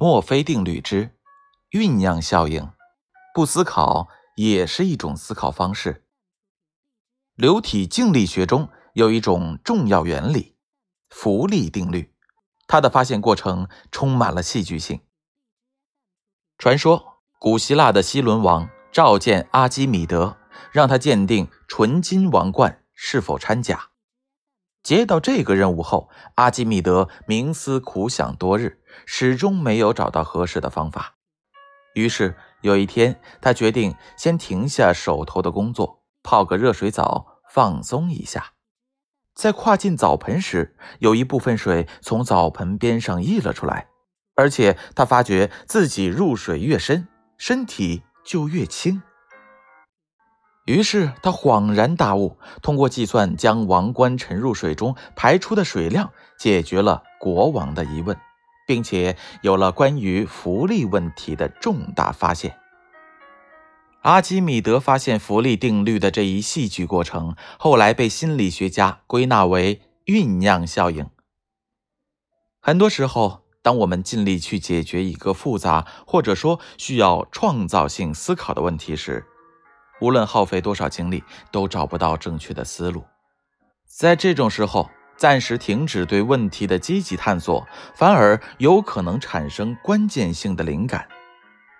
墨菲定律之酝酿效应，不思考也是一种思考方式。流体静力学中有一种重要原理——浮力定律，它的发现过程充满了戏剧性。传说，古希腊的希伦王召见阿基米德，让他鉴定纯金王冠是否掺假。接到这个任务后，阿基米德冥思苦想多日，始终没有找到合适的方法。于是有一天，他决定先停下手头的工作，泡个热水澡放松一下。在跨进澡盆时，有一部分水从澡盆边上溢了出来，而且他发觉自己入水越深，身体就越轻。于是他恍然大悟，通过计算将王冠沉入水中排出的水量，解决了国王的疑问，并且有了关于浮力问题的重大发现。阿基米德发现浮力定律的这一戏剧过程，后来被心理学家归纳为酝酿效应。很多时候，当我们尽力去解决一个复杂或者说需要创造性思考的问题时，无论耗费多少精力，都找不到正确的思路。在这种时候，暂时停止对问题的积极探索，反而有可能产生关键性的灵感，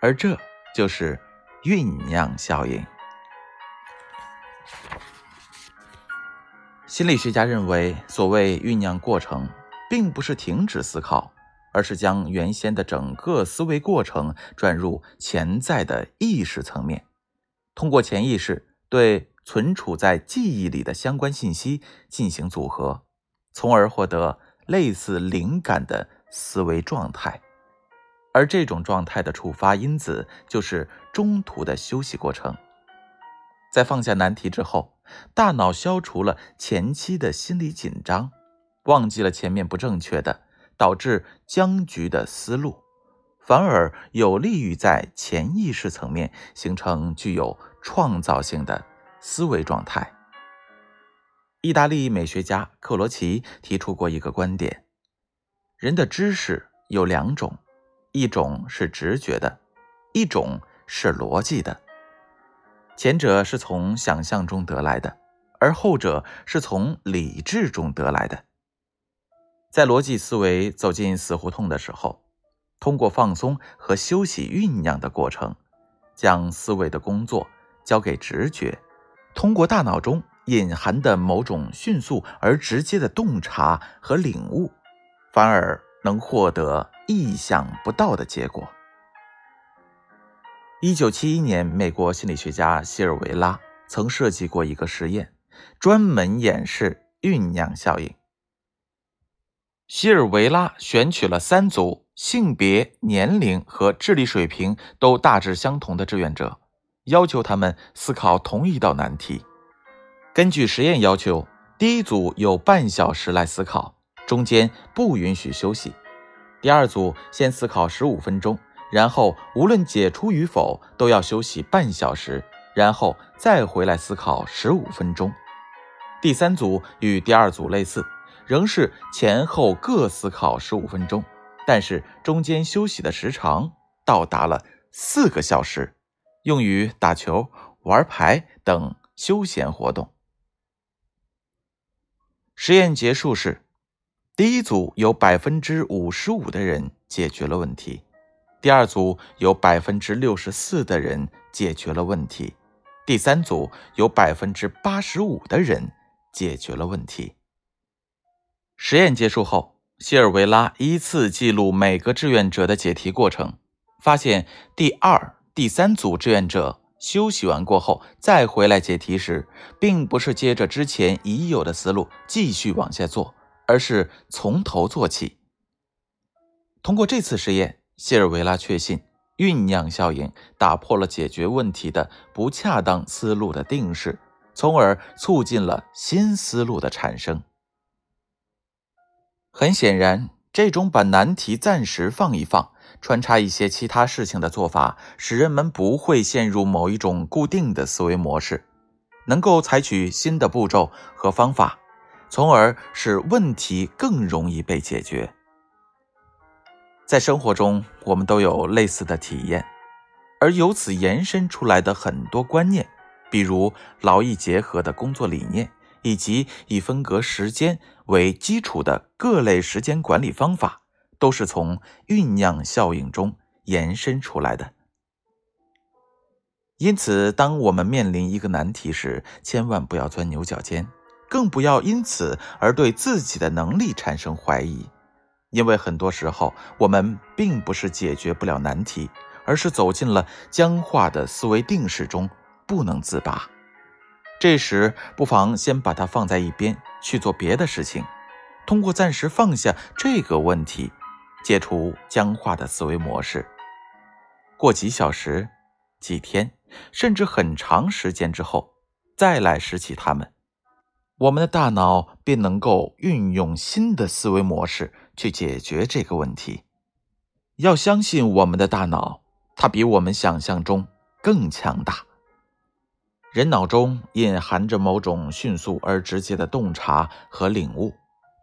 而这就是酝酿效应。心理学家认为，所谓酝酿过程，并不是停止思考，而是将原先的整个思维过程转入潜在的意识层面。通过潜意识对存储在记忆里的相关信息进行组合，从而获得类似灵感的思维状态，而这种状态的触发因子就是中途的休息过程。在放下难题之后，大脑消除了前期的心理紧张，忘记了前面不正确的、导致僵局的思路。反而有利于在潜意识层面形成具有创造性的思维状态。意大利美学家克罗齐提出过一个观点：人的知识有两种，一种是直觉的，一种是逻辑的。前者是从想象中得来的，而后者是从理智中得来的。在逻辑思维走进死胡同的时候。通过放松和休息酝酿的过程，将思维的工作交给直觉，通过大脑中隐含的某种迅速而直接的洞察和领悟，反而能获得意想不到的结果。一九七一年，美国心理学家希尔维拉曾设计过一个实验，专门演示酝酿效应。希尔维拉选取了三组。性别、年龄和智力水平都大致相同的志愿者，要求他们思考同一道难题。根据实验要求，第一组有半小时来思考，中间不允许休息；第二组先思考十五分钟，然后无论解出与否都要休息半小时，然后再回来思考十五分钟；第三组与第二组类似，仍是前后各思考十五分钟。但是中间休息的时长到达了四个小时，用于打球、玩牌等休闲活动。实验结束时，第一组有百分之五十五的人解决了问题，第二组有百分之六十四的人解决了问题，第三组有百分之八十五的人解决了问题。实验结束后。希尔维拉依次记录每个志愿者的解题过程，发现第二、第三组志愿者休息完过后再回来解题时，并不是接着之前已有的思路继续往下做，而是从头做起。通过这次实验，谢尔维拉确信酝酿效应打破了解决问题的不恰当思路的定式，从而促进了新思路的产生。很显然，这种把难题暂时放一放，穿插一些其他事情的做法，使人们不会陷入某一种固定的思维模式，能够采取新的步骤和方法，从而使问题更容易被解决。在生活中，我们都有类似的体验，而由此延伸出来的很多观念，比如劳逸结合的工作理念，以及以分割时间为基础的各类时间管理方法，都是从酝酿效应中延伸出来的。因此，当我们面临一个难题时，千万不要钻牛角尖，更不要因此而对自己的能力产生怀疑。因为很多时候，我们并不是解决不了难题，而是走进了僵化的思维定式中，不能自拔。这时，不妨先把它放在一边，去做别的事情，通过暂时放下这个问题，解除僵化的思维模式。过几小时、几天。甚至很长时间之后，再来拾起它们，我们的大脑便能够运用新的思维模式去解决这个问题。要相信我们的大脑，它比我们想象中更强大。人脑中隐含着某种迅速而直接的洞察和领悟，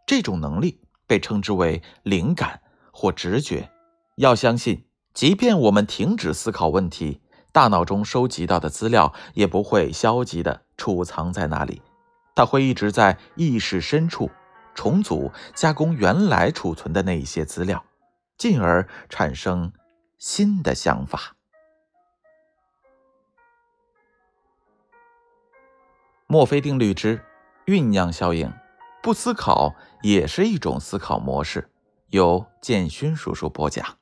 这种能力被称之为灵感或直觉。要相信，即便我们停止思考问题。大脑中收集到的资料也不会消极的储藏在那里，它会一直在意识深处重组、加工原来储存的那一些资料，进而产生新的想法。墨菲定律之酝酿效应，不思考也是一种思考模式。由建勋叔叔播讲。